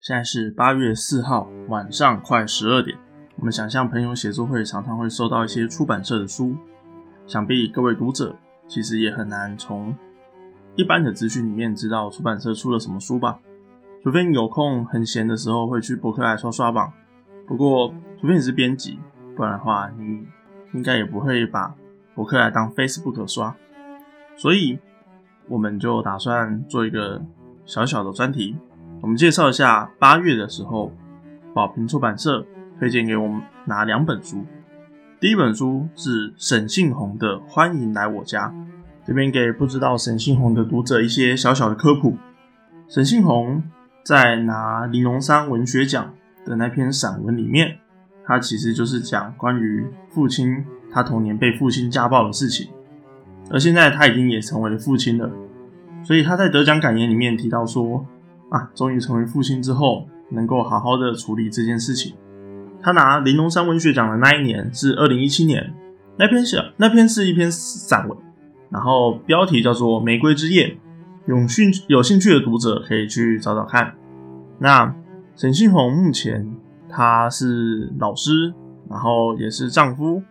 现在是八月四号晚上快十二点。我们想象朋友写作会常常会收到一些出版社的书，想必各位读者其实也很难从一般的资讯里面知道出版社出了什么书吧？除非你有空很闲的时候会去博客来刷刷榜。不过，除非你是编辑，不然的话，你应该也不会把博客来当 Facebook 刷。所以，我们就打算做一个小小的专题，我们介绍一下八月的时候，宝瓶出版社推荐给我们哪两本书。第一本书是沈信宏的《欢迎来我家》，这边给不知道沈信宏的读者一些小小的科普。沈信宏在拿玲珑山文学奖的那篇散文里面，他其实就是讲关于父亲他童年被父亲家暴的事情。而现在他已经也成为了父亲了，所以他在得奖感言里面提到说：“啊，终于成为父亲之后，能够好好的处理这件事情。”他拿玲珑山文学奖的那一年是二零一七年，那篇小那篇是一篇散文，然后标题叫做《玫瑰之夜》，有兴有兴趣的读者可以去找找看。那沈信宏目前他是老师，然后也是丈夫，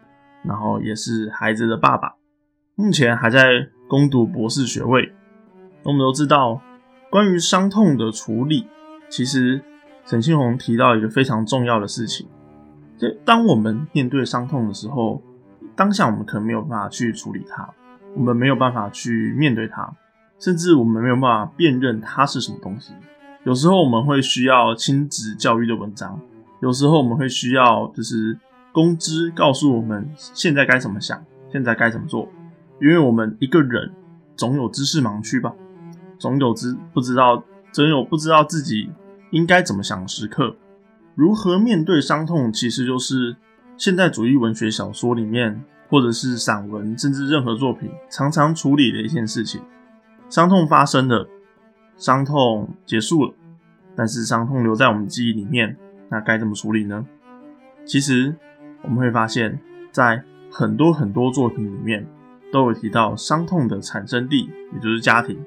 然后也是孩子的爸爸。目前还在攻读博士学位。我们都知道，关于伤痛的处理，其实沈庆红提到一个非常重要的事情：，就当我们面对伤痛的时候，当下我们可能没有办法去处理它，我们没有办法去面对它，甚至我们没有办法辨认它是什么东西。有时候我们会需要亲子教育的文章，有时候我们会需要就是公知告诉我们现在该怎么想，现在该怎么做。因为我们一个人总有知识盲区吧，总有知不知道，总有不知道自己应该怎么想的时刻。如何面对伤痛，其实就是现代主义文学小说里面，或者是散文，甚至任何作品常常处理的一件事情。伤痛发生了，伤痛结束了，但是伤痛留在我们记忆里面，那该怎么处理呢？其实我们会发现，在很多很多作品里面。都有提到伤痛的产生地，也就是家庭。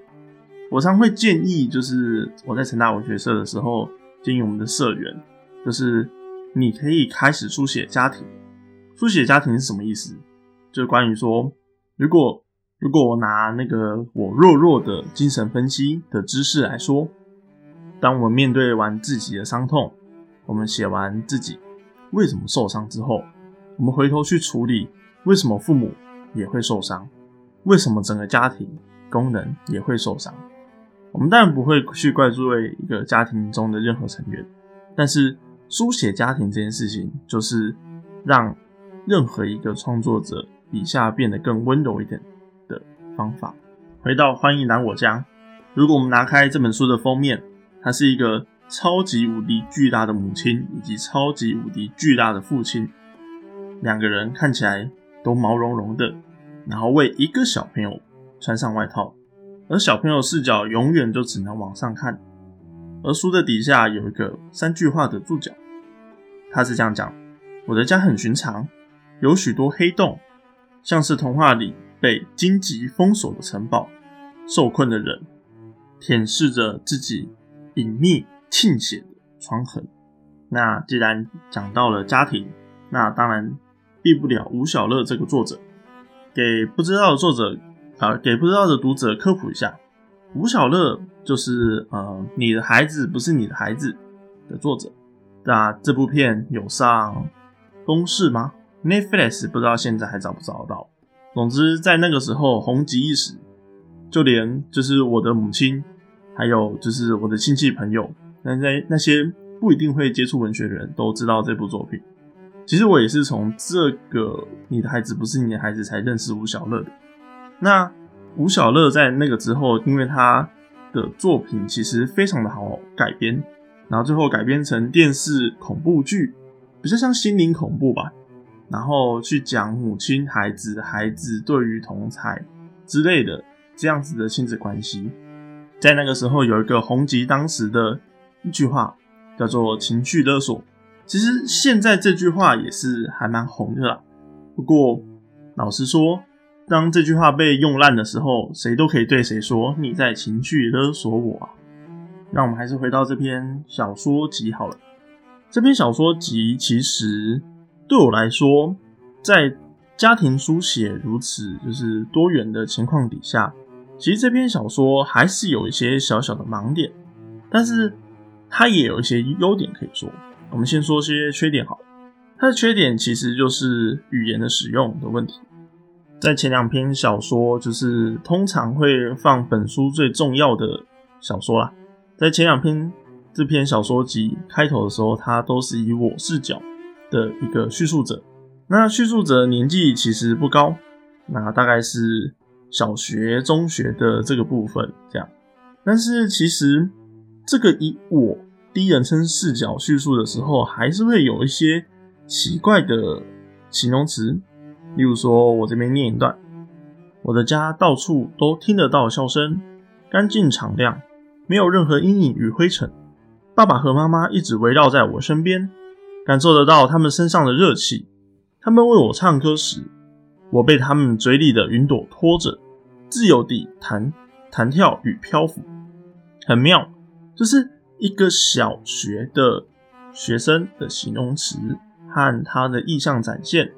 我常会建议，就是我在成大文学社的时候，建议我们的社员，就是你可以开始书写家庭。书写家庭是什么意思？就是关于说，如果如果我拿那个我弱弱的精神分析的知识来说，当我们面对完自己的伤痛，我们写完自己为什么受伤之后，我们回头去处理为什么父母。也会受伤，为什么整个家庭功能也会受伤？我们当然不会去怪罪一个家庭中的任何成员，但是书写家庭这件事情，就是让任何一个创作者笔下变得更温柔一点的方法。回到欢迎来我家，如果我们拿开这本书的封面，它是一个超级无敌巨大的母亲以及超级无敌巨大的父亲，两个人看起来。都毛茸茸的，然后为一个小朋友穿上外套，而小朋友视角永远就只能往上看。而书的底下有一个三句话的注脚，他是这样讲：我的家很寻常，有许多黑洞，像是童话里被荆棘封锁的城堡，受困的人舔舐着自己隐秘沁血的疮痕。那既然讲到了家庭，那当然。避不了吴小乐这个作者，给不知道的作者好，给不知道的读者科普一下，吴小乐就是呃，你的孩子不是你的孩子的作者。那这部片有上公视吗？Netflix 不知道现在还找不找得到。总之在那个时候红极一时，就连就是我的母亲，还有就是我的亲戚朋友，那在那些不一定会接触文学的人都知道这部作品。其实我也是从这个你的孩子不是你的孩子才认识吴小乐的。那吴小乐在那个之后，因为他的作品其实非常的好改编，然后最后改编成电视恐怖剧，比较像心灵恐怖吧。然后去讲母亲、孩子、孩子对于同才之类的这样子的亲子关系。在那个时候有一个红极当时的一句话，叫做“情绪勒索”。其实现在这句话也是还蛮红的啦。不过老实说，当这句话被用烂的时候，谁都可以对谁说：“你在情绪勒索我啊。”那我们还是回到这篇小说集好了。这篇小说集其实对我来说，在家庭书写如此就是多元的情况底下，其实这篇小说还是有一些小小的盲点，但是它也有一些优点可以说。我们先说些缺点好了。它的缺点其实就是语言的使用的问题。在前两篇小说，就是通常会放本书最重要的小说啦。在前两篇这篇小说集开头的时候，它都是以我视角的一个叙述者。那叙述者年纪其实不高，那大概是小学、中学的这个部分这样。但是其实这个以我第一人称视角叙述的时候，还是会有一些奇怪的形容词。例如说，我这边念一段：我的家到处都听得到笑声，干净敞亮，没有任何阴影与灰尘。爸爸和妈妈一直围绕在我身边，感受得到他们身上的热气。他们为我唱歌时，我被他们嘴里的云朵拖着，自由地弹弹跳与漂浮，很妙。就是一个小学的学生的形容词和他的意象展现，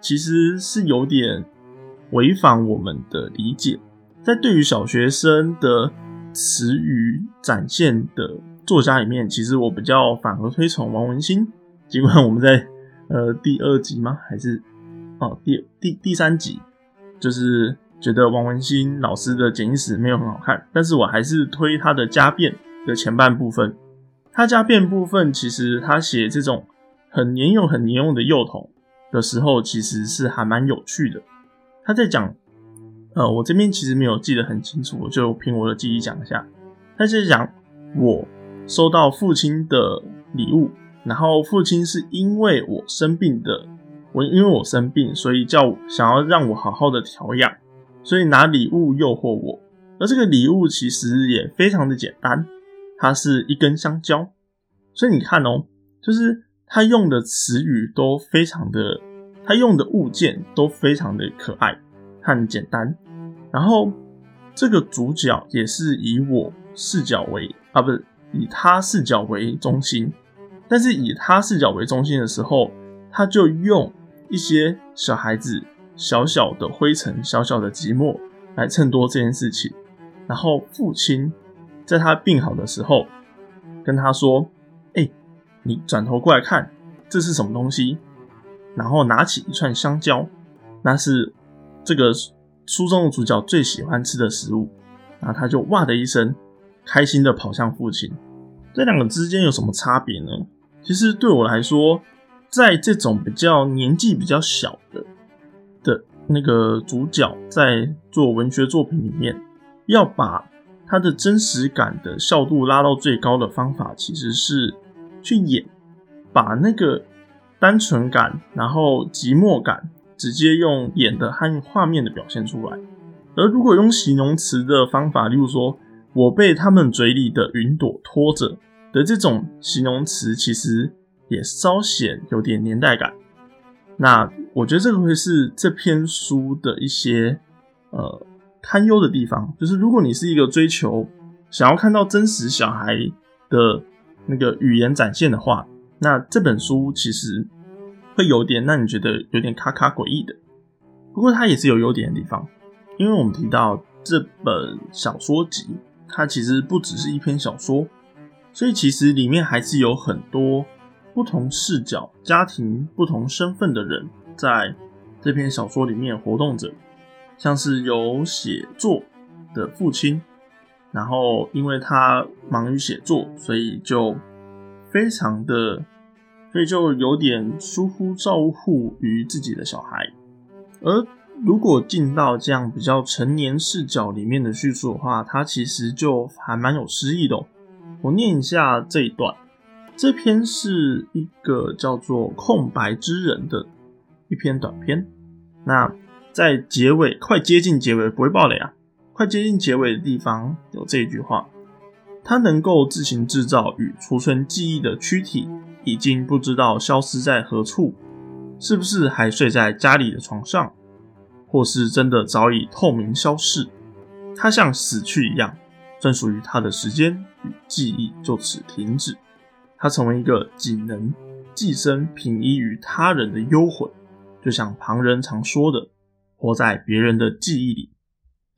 其实是有点违反我们的理解。在对于小学生的词语展现的作家里面，其实我比较反而推崇王文兴，尽管我们在。呃，第二集吗？还是哦，第第第三集，就是觉得王文兴老师的剪影史没有很好看，但是我还是推他的家变的前半部分。他家变部分其实他写这种很年幼、很年幼的幼童的时候，其实是还蛮有趣的。他在讲，呃，我这边其实没有记得很清楚，我就凭我的记忆讲一下。他是讲我收到父亲的礼物。然后父亲是因为我生病的，我因为我生病，所以叫想要让我好好的调养，所以拿礼物诱惑我。而这个礼物其实也非常的简单，它是一根香蕉。所以你看哦，就是他用的词语都非常的，他用的物件都非常的可爱和简单。然后这个主角也是以我视角为啊，不是以他视角为中心。但是以他视角为中心的时候，他就用一些小孩子小小的灰尘、小小的寂寞来衬托这件事情。然后父亲在他病好的时候，跟他说：“哎，你转头过来看，这是什么东西？”然后拿起一串香蕉，那是这个书中的主角最喜欢吃的食物。然后他就哇的一声，开心的跑向父亲。这两个之间有什么差别呢？其实对我来说，在这种比较年纪比较小的的那个主角在做文学作品里面，要把他的真实感的效度拉到最高的方法，其实是去演，把那个单纯感，然后寂寞感，直接用演的和画面的表现出来。而如果用形容词的方法，例如说我被他们嘴里的云朵拖着。的这种形容词其实也稍显有点年代感。那我觉得这个会是这篇书的一些呃堪忧的地方，就是如果你是一个追求想要看到真实小孩的那个语言展现的话，那这本书其实会有点让你觉得有点卡卡诡异的。不过它也是有优点的地方，因为我们提到这本小说集，它其实不只是一篇小说。所以其实里面还是有很多不同视角、家庭不同身份的人在这篇小说里面活动着，像是有写作的父亲，然后因为他忙于写作，所以就非常的，所以就有点疏忽照护于自己的小孩。而如果进到这样比较成年视角里面的叙述的话，它其实就还蛮有诗意的。我念一下这一段，这篇是一个叫做《空白之人》的一篇短篇。那在结尾，快接近结尾，不会爆雷啊！快接近结尾的地方有这一句话：他能够自行制造与储存记忆的躯体，已经不知道消失在何处，是不是还睡在家里的床上，或是真的早已透明消逝？他像死去一样。专属于他的时间与记忆就此停止，他成为一个仅能寄生平依于他人的幽魂，就像旁人常说的，活在别人的记忆里。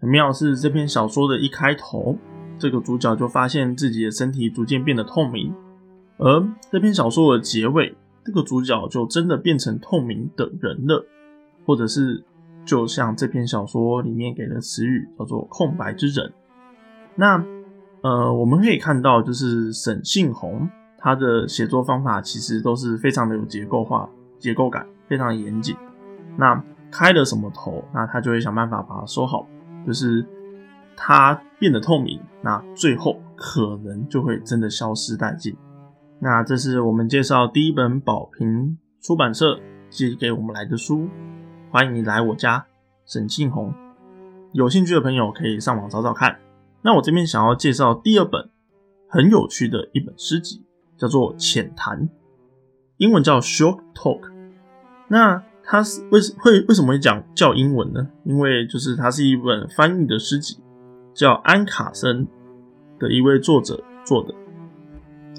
很妙是这篇小说的一开头，这个主角就发现自己的身体逐渐变得透明，而这篇小说的结尾，这个主角就真的变成透明的人了，或者是就像这篇小说里面给的词语叫做“空白之人”。那呃，我们可以看到，就是沈信宏他的写作方法其实都是非常的有结构化、结构感，非常严谨。那开了什么头，那他就会想办法把它收好。就是它变得透明，那最后可能就会真的消失殆尽。那这是我们介绍第一本宝瓶出版社寄给我们来的书，欢迎你来我家沈庆红。有兴趣的朋友可以上网找找看。那我这边想要介绍第二本很有趣的一本诗集，叫做《浅谈》，英文叫 Short Talk。那它是为什会为什么会讲叫英文呢？因为就是它是一本翻译的诗集，叫安卡森的一位作者做的。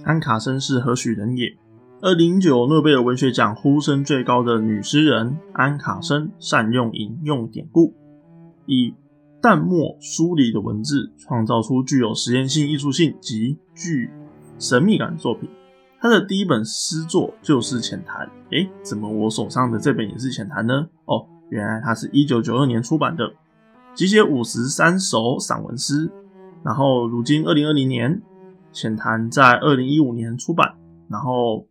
安卡森是何许人也？二零零九诺贝尔文学奖呼声最高的女诗人安卡森，善用引用典故，以淡墨疏离的文字，创造出具有实验性、艺术性及具神秘感的作品。他的第一本诗作就是《浅谈》。诶，怎么我手上的这本也是《浅谈》呢？哦，原来它是一九九二年出版的，集结五十三首散文诗。然后，如今二零二零年，《浅谈》在二零一五年出版。然后，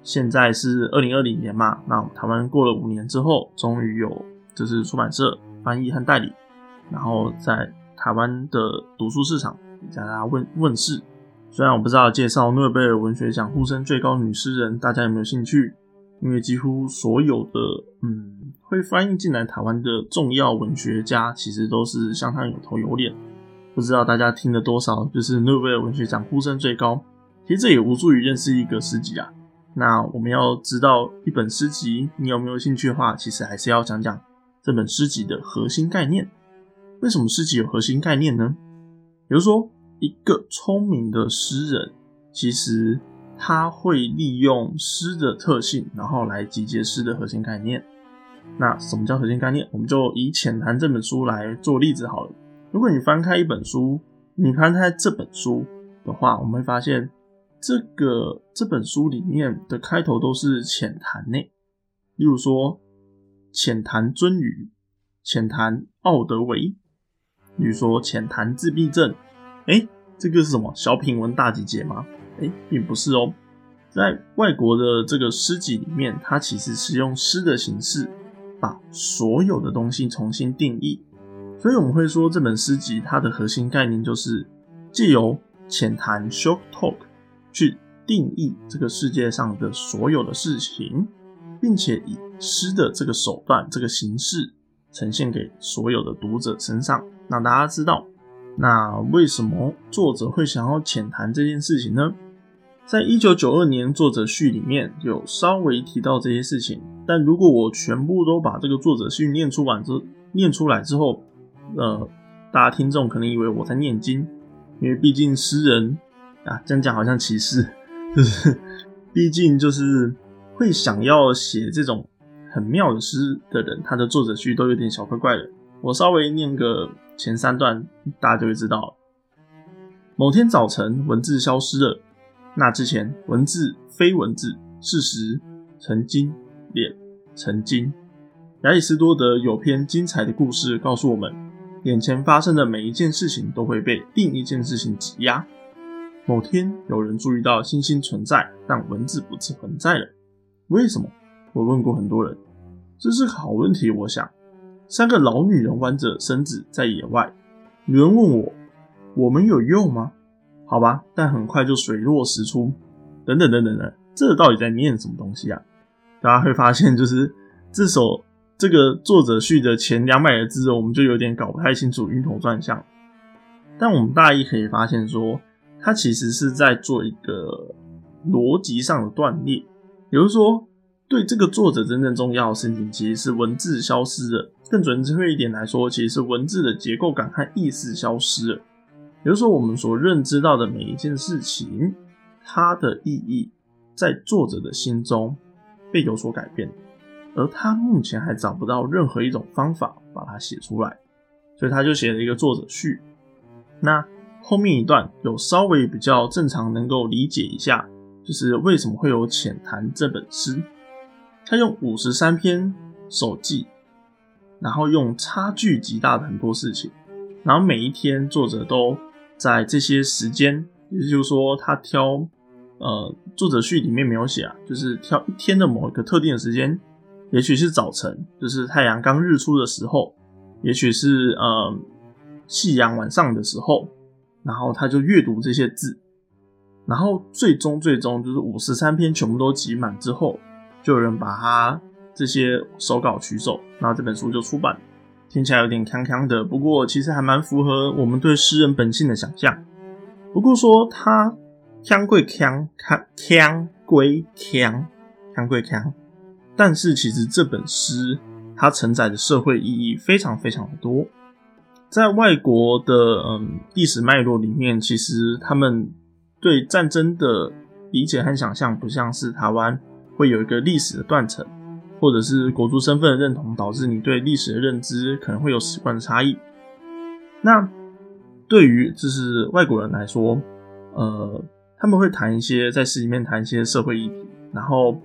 现在是二零二零年嘛？那台湾过了五年之后，终于有就是出版社翻译和代理，然后在台湾的读书市场大家问问世。虽然我不知道介绍诺贝尔文学奖呼声最高女诗人，大家有没有兴趣？因为几乎所有的嗯会翻译进来台湾的重要文学家，其实都是相当有头有脸。不知道大家听了多少？就是诺贝尔文学奖呼声最高，其实这也无助于认识一个诗集啊。那我们要知道一本诗集，你有没有兴趣的话，其实还是要讲讲这本诗集的核心概念。为什么诗集有核心概念呢？比如说。一个聪明的诗人，其实他会利用诗的特性，然后来集结诗的核心概念。那什么叫核心概念？我们就以《浅谈》这本书来做例子好了。如果你翻开一本书，你翻开这本书的话，我们会发现这个这本书里面的开头都是浅谈呢。例如说，浅谈鳟鱼，浅谈奥德维，比如说浅谈自闭症。哎，这个是什么小品文大集结吗？哎，并不是哦，在外国的这个诗集里面，它其实是用诗的形式把所有的东西重新定义，所以我们会说这本诗集它的核心概念就是借由浅谈 （short talk） 去定义这个世界上的所有的事情，并且以诗的这个手段、这个形式呈现给所有的读者身上，让大家知道。那为什么作者会想要浅谈这件事情呢？在一九九二年作者序里面有稍微提到这些事情，但如果我全部都把这个作者序念出完之念出来之后，呃，大家听众可能以为我在念经，因为毕竟诗人啊，这样讲好像歧视，就是毕竟就是会想要写这种很妙的诗的人，他的作者序都有点小怪怪的。我稍微念个。前三段大家就会知道，某天早晨文字消失了。那之前文字非文字，事实曾经脸曾经。亚里士多德有篇精彩的故事告诉我们：眼前发生的每一件事情都会被另一件事情挤压。某天有人注意到星星存在，但文字不是存在了。为什么？我问过很多人，这是个好问题。我想。三个老女人弯着身子在野外。女人问我：“我们有用吗？”好吧，但很快就水落石出。等等等等等，这到底在念什么东西啊？大家会发现，就是这首这个作者序的前两百个字，我们就有点搞不太清楚，晕头转向。但我们大意可以发现，说它其实是在做一个逻辑上的断裂，比如说。对这个作者真正重要的事情，其实是文字消失了。更准确一点来说，其实是文字的结构感和意思消失了。也就是说，我们所认知到的每一件事情，它的意义在作者的心中被有所改变，而他目前还找不到任何一种方法把它写出来，所以他就写了一个作者序。那后面一段有稍微比较正常能够理解一下，就是为什么会有《浅谈》这本诗，他用五十三篇手记，然后用差距极大的很多事情，然后每一天作者都。在这些时间，也就是说，他挑，呃，作者序里面没有写啊，就是挑一天的某一个特定的时间，也许是早晨，就是太阳刚日出的时候，也许是呃夕阳晚上的时候，然后他就阅读这些字，然后最终最终就是五十三篇全部都集满之后，就有人把他这些手稿取走，然后这本书就出版。听起来有点锵锵的，不过其实还蛮符合我们对诗人本性的想象。不过说他锵归锵，锵锵归锵，锵归锵，但是其实这本诗它承载的社会意义非常非常的多。在外国的嗯历史脉络里面，其实他们对战争的理解和想象不像是台湾会有一个历史的断层。或者是国族身份的认同，导致你对历史的认知可能会有习惯的差异。那对于就是外国人来说，呃，他们会谈一些在诗里面谈一些社会议题，然后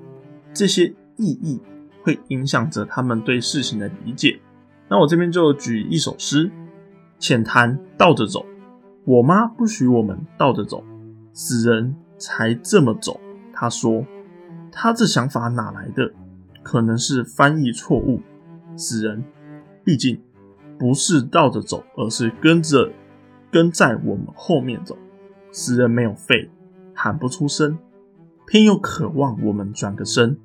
这些意义会影响着他们对事情的理解。那我这边就举一首诗：浅谈倒着走，我妈不许我们倒着走，死人才这么走。他说，他这想法哪来的？可能是翻译错误，死人毕竟不是倒着走，而是跟着跟在我们后面走。死人没有肺，喊不出声，偏又渴望我们转个身。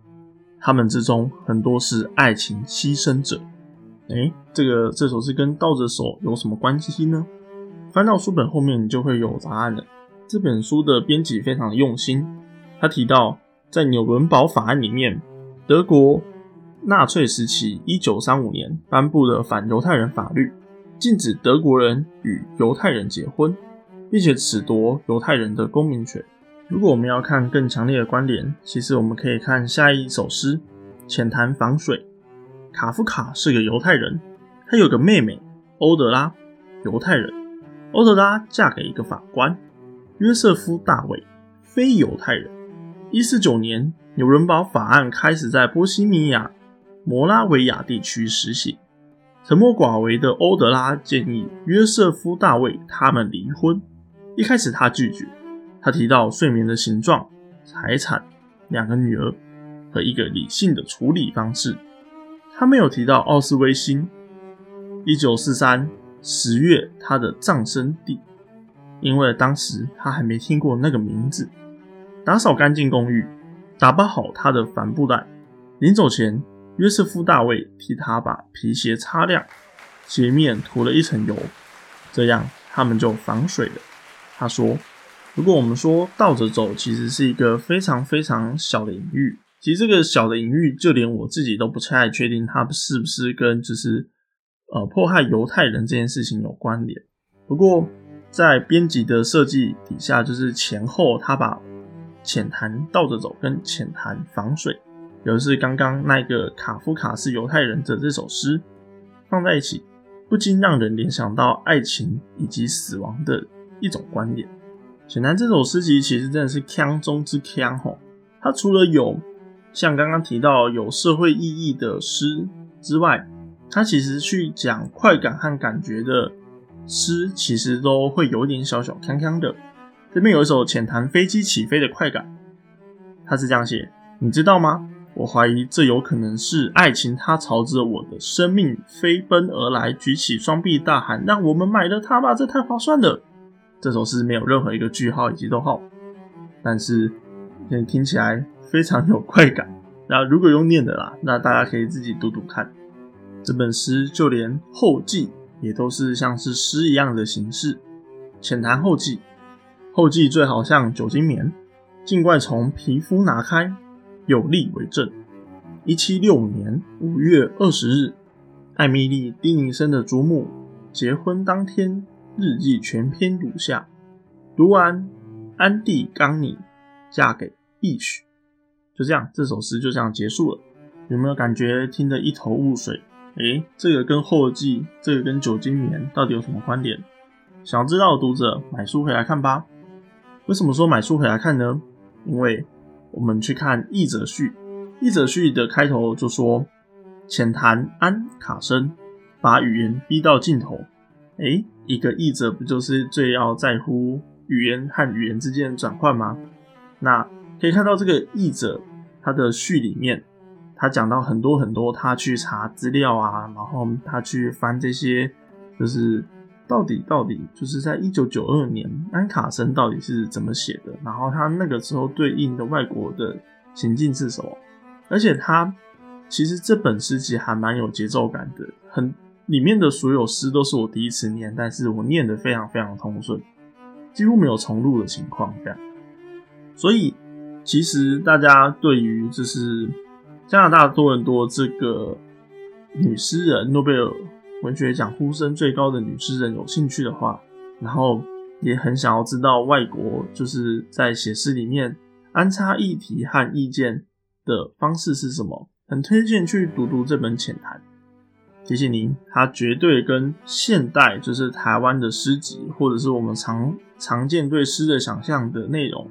他们之中很多是爱情牺牲者。哎，这个这首诗跟倒着走有什么关系呢？翻到书本后面，你就会有答案了。这本书的编辑非常用心，他提到在纽伦堡法案里面。德国纳粹时期，一九三五年颁布的反犹太人法律，禁止德国人与犹太人结婚，并且褫夺犹太人的公民权。如果我们要看更强烈的关联，其实我们可以看下一首诗《浅谈防水》。卡夫卡是个犹太人，他有个妹妹欧德拉，犹太人。欧德拉嫁给一个法官约瑟夫·大卫，非犹太人。一四九年。纽伦堡法案开始在波西米亚、摩拉维亚地区实行。沉默寡为的欧德拉建议约瑟夫·大卫他们离婚。一开始他拒绝，他提到睡眠的形状、财产、两个女儿和一个理性的处理方式。他没有提到奥斯威辛。一九四三十月他的葬身地，因为当时他还没听过那个名字。打扫干净公寓。打包好他的帆布袋，临走前，约瑟夫·大卫替他把皮鞋擦亮，鞋面涂了一层油，这样他们就防水了。他说：“如果我们说倒着走，其实是一个非常非常小的隐喻。其实这个小的隐喻，就连我自己都不太确定，它是不是跟就是呃迫害犹太人这件事情有关联。不过在编辑的设计底下，就是前后他把。”浅谈倒着走跟浅谈防水，有的是刚刚那个卡夫卡是犹太人的这首诗放在一起，不禁让人联想到爱情以及死亡的一种观点。浅谈这首诗集其实真的是腔中之腔吼，它除了有像刚刚提到有社会意义的诗之外，它其实去讲快感和感觉的诗，其实都会有点小小腔腔的。这边有一首浅谈飞机起飞的快感，他是这样写：你知道吗？我怀疑这有可能是爱情，它朝着我的生命飞奔而来，举起双臂大喊：“让我们买了它吧，这太划算了！”这首诗没有任何一个句号以及逗号，但是听起来非常有快感。那如果用念的啦，那大家可以自己读读看。这本诗就连后记也都是像是诗一样的形式，浅谈后记。后记最好像酒精棉，尽快从皮肤拿开，有力为证。一七六五年五月二十日，艾米丽·丁宁森的祖母结婚当天日记全篇如下。读完，安地刚你嫁给义许，就这样，这首诗就这样结束了。有没有感觉听得一头雾水？诶，这个跟后记，这个跟酒精棉到底有什么关联？想知道的读者买书回来看吧。为什么说买书回来看呢？因为我们去看译者序，译者序的开头就说：“浅谈安卡森，把语言逼到尽头。”诶，一个译者不就是最要在乎？语言和语言之间的转换吗？那可以看到这个译者他的序里面，他讲到很多很多，他去查资料啊，然后他去翻这些，就是到底到底就是在一九九二年安卡森到底是怎么写的，然后他那个时候对应的外国的情境是什么？而且他其实这本诗集还蛮有节奏感的，很里面的所有诗都是我第一次念，但是我念得非常非常通顺。几乎没有重录的情况，这样，所以其实大家对于就是加拿大多伦多这个女诗人诺贝尔文学奖呼声最高的女诗人有兴趣的话，然后也很想要知道外国就是在写诗里面安插议题和意见的方式是什么，很推荐去读读这本浅谈。提醒您，它绝对跟现代就是台湾的诗集，或者是我们常常见对诗的想象的内容，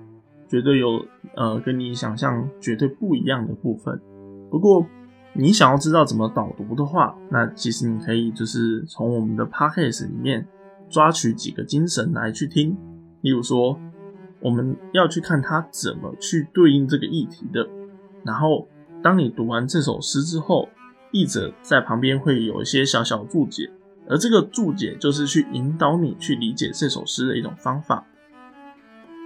绝对有呃跟你想象绝对不一样的部分。不过，你想要知道怎么导读的话，那其实你可以就是从我们的 podcast 里面抓取几个精神来去听。例如说，我们要去看它怎么去对应这个议题的。然后，当你读完这首诗之后。译者在旁边会有一些小小注解，而这个注解就是去引导你去理解这首诗的一种方法。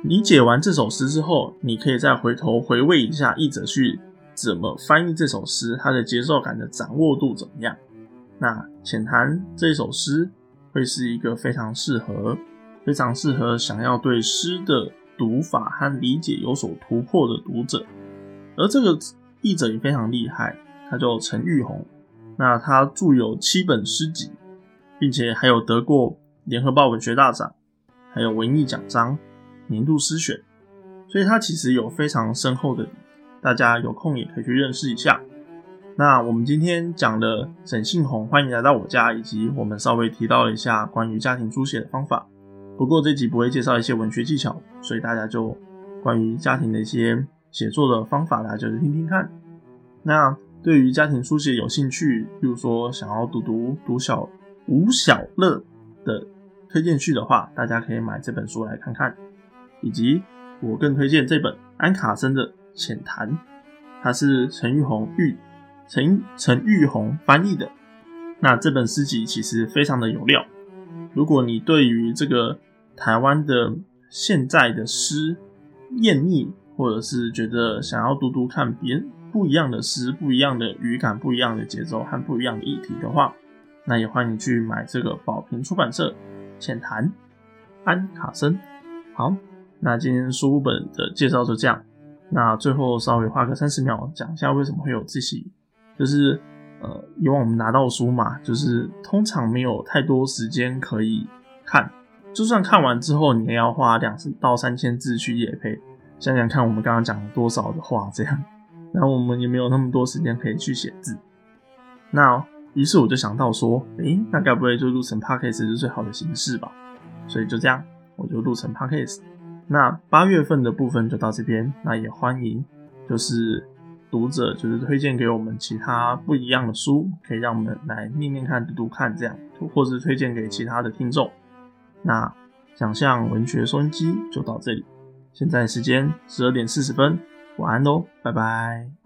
理解完这首诗之后，你可以再回头回味一下译者去怎么翻译这首诗，它的节奏感的掌握度怎么样。那浅谈这首诗会是一个非常适合、非常适合想要对诗的读法和理解有所突破的读者。而这个译者也非常厉害。他叫陈玉红，那他著有七本诗集，并且还有得过联合报文学大奖，还有文艺奖章、年度诗选，所以他其实有非常深厚的，大家有空也可以去认识一下。那我们今天讲的沈信宏，欢迎来到我家，以及我们稍微提到一下关于家庭书写的方法。不过这集不会介绍一些文学技巧，所以大家就关于家庭的一些写作的方法，大家就是听听看。那。对于家庭书写有兴趣，比如说想要读读读小吴小乐的推荐序的话，大家可以买这本书来看看。以及我更推荐这本安卡森的《浅谈》，它是陈玉红玉陈陈玉红翻译的。那这本诗集其实非常的有料。如果你对于这个台湾的现在的诗厌腻，或者是觉得想要读读看别人。不一样的诗，不一样的语感，不一样的节奏和不一样的议题的话，那也欢迎去买这个宝瓶出版社浅谈安卡森。好，那今天书本的介绍就这样。那最后稍微花个三十秒讲一下为什么会有这些，就是呃，以往我们拿到书嘛，就是通常没有太多时间可以看，就算看完之后，你也要花两到三千字去页配。想想看，我们刚刚讲了多少的话，这样。然后我们也没有那么多时间可以去写字，那于是我就想到说，诶，那该不会就录成 podcast 是最好的形式吧？所以就这样，我就录成 podcast。那八月份的部分就到这边，那也欢迎就是读者就是推荐给我们其他不一样的书，可以让我们来念念看、读读看这样，或是推荐给其他的听众。那想象文学收音机就到这里，现在时间十二点四十分。晚安喽，拜拜。